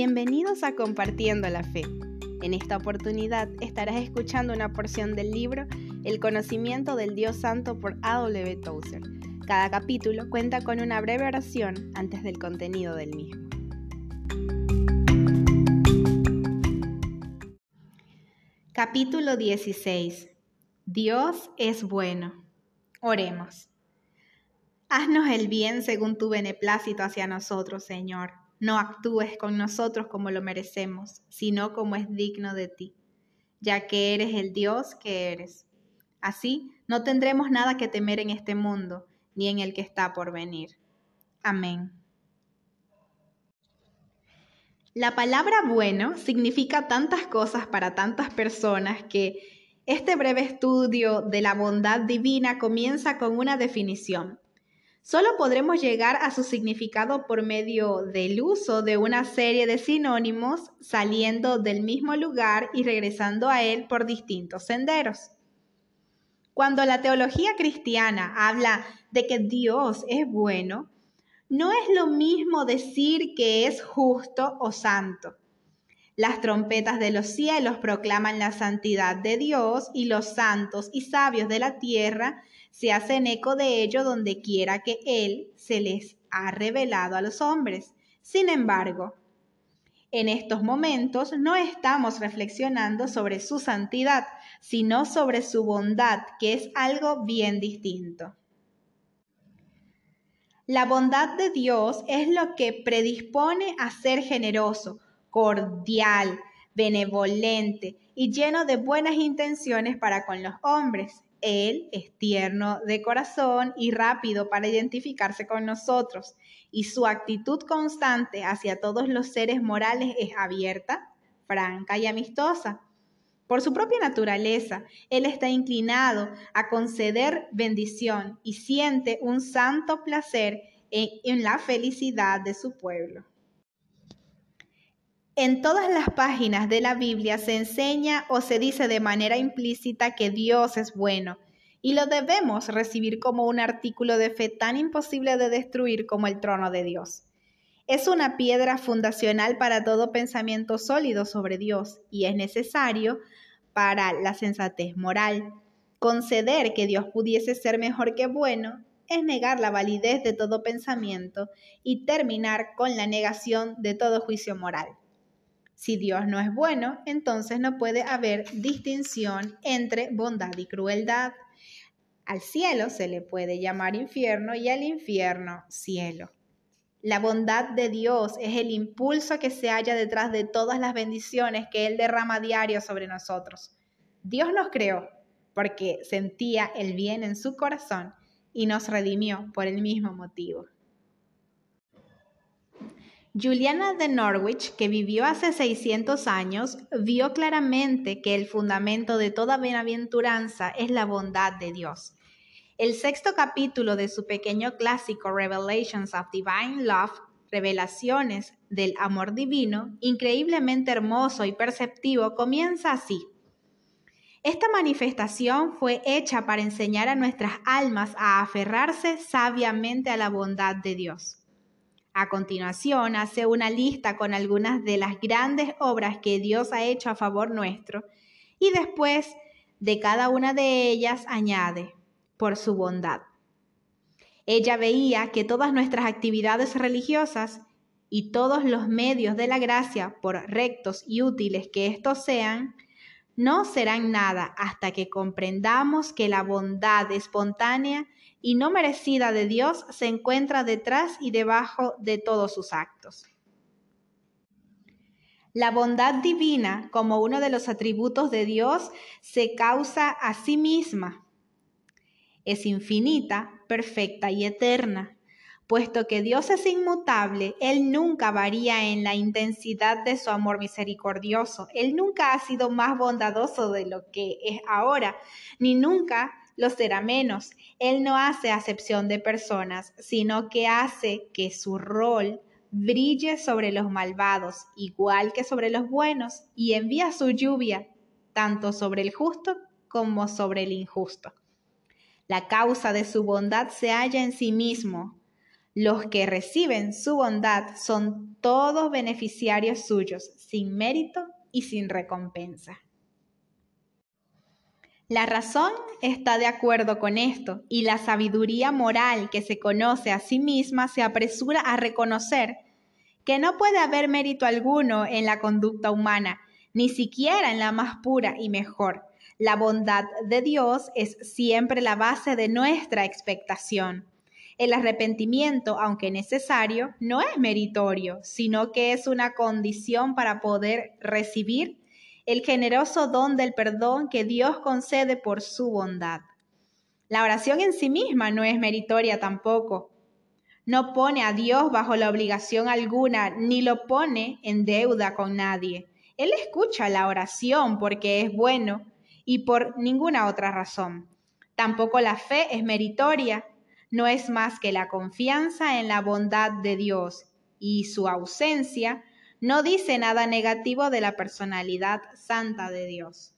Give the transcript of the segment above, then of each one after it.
Bienvenidos a Compartiendo la Fe. En esta oportunidad estarás escuchando una porción del libro El conocimiento del Dios Santo por A.W. Tozer. Cada capítulo cuenta con una breve oración antes del contenido del mismo. Capítulo 16. Dios es bueno. Oremos. Haznos el bien según tu beneplácito hacia nosotros, Señor. No actúes con nosotros como lo merecemos, sino como es digno de ti, ya que eres el Dios que eres. Así no tendremos nada que temer en este mundo, ni en el que está por venir. Amén. La palabra bueno significa tantas cosas para tantas personas que este breve estudio de la bondad divina comienza con una definición. Solo podremos llegar a su significado por medio del uso de una serie de sinónimos saliendo del mismo lugar y regresando a él por distintos senderos. Cuando la teología cristiana habla de que Dios es bueno, no es lo mismo decir que es justo o santo. Las trompetas de los cielos proclaman la santidad de Dios y los santos y sabios de la tierra se hacen eco de ello donde quiera que Él se les ha revelado a los hombres. Sin embargo, en estos momentos no estamos reflexionando sobre su santidad, sino sobre su bondad, que es algo bien distinto. La bondad de Dios es lo que predispone a ser generoso, cordial, benevolente y lleno de buenas intenciones para con los hombres. Él es tierno de corazón y rápido para identificarse con nosotros, y su actitud constante hacia todos los seres morales es abierta, franca y amistosa. Por su propia naturaleza, Él está inclinado a conceder bendición y siente un santo placer en, la felicidad de su pueblo. En todas las páginas de la Biblia se enseña o se dice de manera implícita que Dios es bueno y lo debemos recibir como un artículo de fe tan imposible de destruir como el trono de Dios. Es una piedra fundacional para todo pensamiento sólido sobre Dios y es necesario para la sensatez moral. Conceder que Dios pudiese ser mejor que bueno es negar la validez de todo pensamiento y terminar con la negación de todo juicio moral. Si Dios no es bueno, entonces no puede haber distinción entre bondad y crueldad. Al cielo se le puede llamar infierno y al infierno cielo. La bondad de Dios es el impulso que se halla detrás de todas las bendiciones que Él derrama diario sobre nosotros. Dios nos creó porque sentía el bien en su corazón y nos redimió por el mismo motivo. Juliana de Norwich, que vivió hace 600 años, vio claramente que el fundamento de toda bienaventuranza es la bondad de Dios. El sexto capítulo de su pequeño clásico Revelations of Divine Love, Revelaciones del Amor Divino, increíblemente hermoso y perceptivo, comienza así. Esta manifestación fue hecha para enseñar a nuestras almas a aferrarse sabiamente a la bondad de Dios a continuación, hace una lista con algunas de las grandes obras que Dios ha hecho a favor nuestro y después de cada una de ellas añade, por su bondad. Ella veía que todas nuestras actividades religiosas y todos los medios de la gracia, por rectos y útiles que estos sean, no serán nada hasta que comprendamos que la bondad espontánea y no merecida de Dios se encuentra detrás y debajo de todos sus actos. La bondad divina, como uno de los atributos de Dios, se causa a sí misma. Es infinita, perfecta y eterna. Puesto que Dios es inmutable, Él nunca varía en la intensidad de su amor misericordioso. Él nunca ha sido más bondadoso de lo que es ahora, ni nunca lo será menos. Él no hace acepción de personas, sino que hace que su rol brille sobre los malvados, igual que sobre los buenos, y envía su lluvia tanto sobre el justo como sobre el injusto. La causa de su bondad se halla en sí mismo. Los que reciben su bondad son todos beneficiarios suyos, sin mérito y sin recompensa. La razón está de acuerdo con esto y la sabiduría moral que se conoce a sí misma se apresura a reconocer que no puede haber mérito alguno en la conducta humana, ni siquiera en la más pura y mejor. La bondad de Dios es siempre la base de nuestra expectación. El arrepentimiento, aunque necesario, no es meritorio, sino que es una condición para poder recibir el generoso don del perdón que Dios concede por su bondad. La oración en sí misma no es meritoria tampoco. No pone a Dios bajo la obligación alguna, ni lo pone en deuda con nadie. Él escucha la oración porque es bueno y por ninguna otra razón. Tampoco la fe es meritoria, no es más que la confianza en la bondad de Dios y su ausencia no dice nada negativo de la personalidad santa de Dios.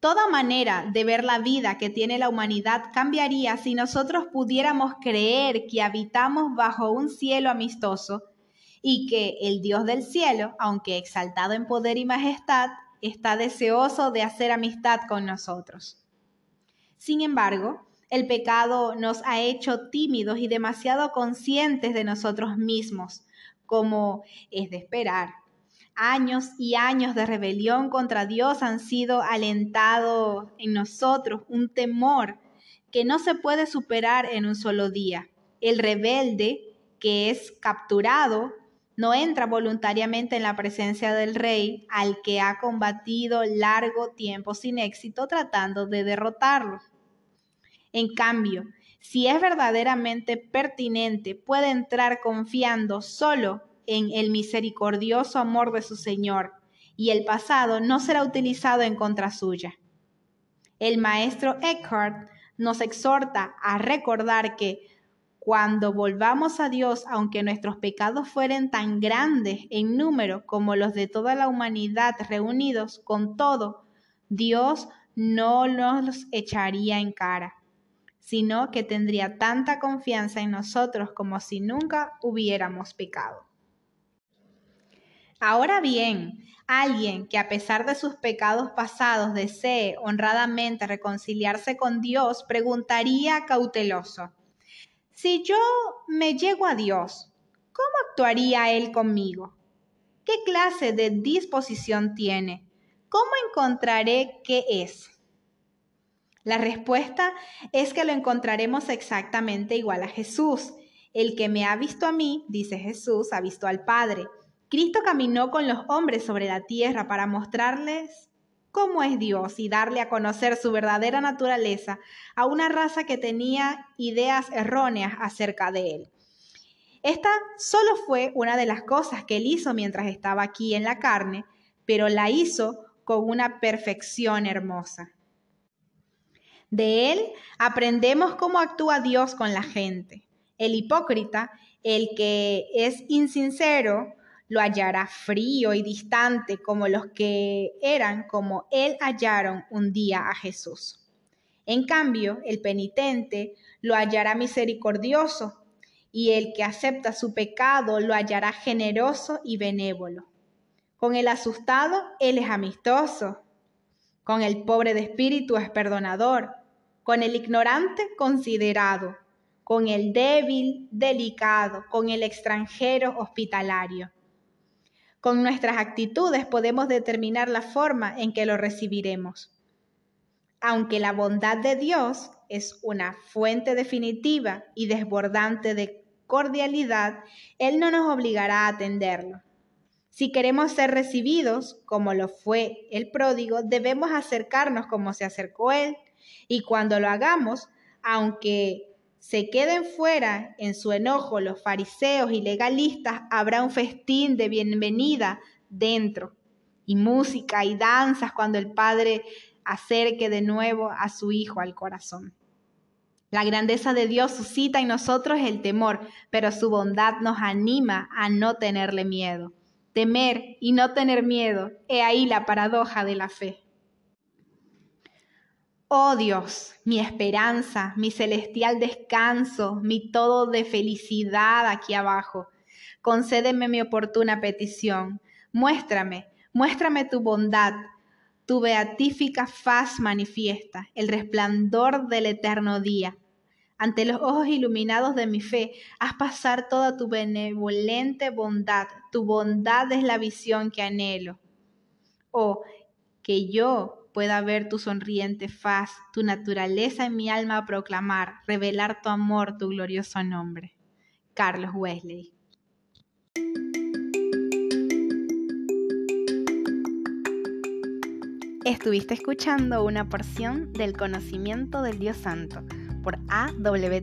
Toda manera de ver la vida que tiene la humanidad cambiaría si nosotros pudiéramos creer que habitamos bajo un cielo amistoso y que el Dios del cielo, aunque exaltado en poder y majestad, está deseoso de hacer amistad con nosotros. Sin embargo, el pecado nos ha hecho tímidos y demasiado conscientes de nosotros mismos, como es de esperar. Años y años de rebelión contra Dios han sido alentados en nosotros un temor que no se puede superar en un solo día. El rebelde que es capturado no entra voluntariamente en la presencia del rey al que ha combatido largo tiempo sin éxito tratando de derrotarlo. En cambio, si es verdaderamente pertinente, puede entrar confiando solo en el misericordioso amor de su Señor, y el pasado no será utilizado en contra suya. El maestro Eckhart nos exhorta a recordar que cuando volvamos a Dios, aunque nuestros pecados fueren tan grandes en número como los de toda la humanidad reunidos, con todo, Dios no nos los echaría en cara sino que tendría tanta confianza en nosotros como si nunca hubiéramos pecado. Ahora bien, alguien que a pesar de sus pecados pasados desee honradamente reconciliarse con Dios, preguntaría cauteloso, si yo me llego a Dios, ¿cómo actuaría Él conmigo? ¿Qué clase de disposición tiene? ¿Cómo encontraré qué es? La respuesta es que lo encontraremos exactamente igual a Jesús. El que me ha visto a mí, dice Jesús, ha visto al Padre. Cristo caminó con los hombres sobre la tierra para mostrarles cómo es Dios y darle a conocer su verdadera naturaleza a una raza que tenía ideas erróneas acerca de él. Esta solo fue una de las cosas que él hizo mientras estaba aquí en la carne, pero la hizo con una perfección hermosa. De él aprendemos cómo actúa Dios con la gente. El hipócrita, el que es insincero, lo hallará frío y distante como los que eran como él hallaron un día a Jesús. En cambio, el penitente lo hallará misericordioso y el que acepta su pecado lo hallará generoso y benévolo. Con el asustado, él es amistoso. Con el pobre de espíritu es perdonador con el ignorante considerado, con el débil delicado, con el extranjero hospitalario. Con nuestras actitudes podemos determinar la forma en que lo recibiremos. Aunque la bondad de Dios es una fuente definitiva y desbordante de cordialidad, Él no nos obligará a atenderlo. Si queremos ser recibidos, como lo fue el pródigo, debemos acercarnos como se acercó Él, y cuando lo hagamos, aunque se queden fuera en su enojo los fariseos y legalistas, habrá un festín de bienvenida dentro y música y danzas cuando el Padre acerque de nuevo a su Hijo al corazón. La grandeza de Dios suscita en nosotros el temor, pero su bondad nos anima a no tenerle miedo. Temer y no tener miedo, he ahí la paradoja de la fe. Oh Dios, mi esperanza, mi celestial descanso, mi todo de felicidad aquí abajo. Concédeme mi oportuna petición. Muéstrame, muéstrame tu bondad. Tu beatífica faz manifiesta, el resplandor del eterno día. Ante los ojos iluminados de mi fe, haz pasar toda tu benevolente bondad. Tu bondad es la visión que anhelo. Oh, que yo pueda ver tu sonriente faz, tu naturaleza en mi alma proclamar, revelar tu amor, tu glorioso nombre. Carlos Wesley. Estuviste escuchando una porción del conocimiento del Dios Santo por A. W.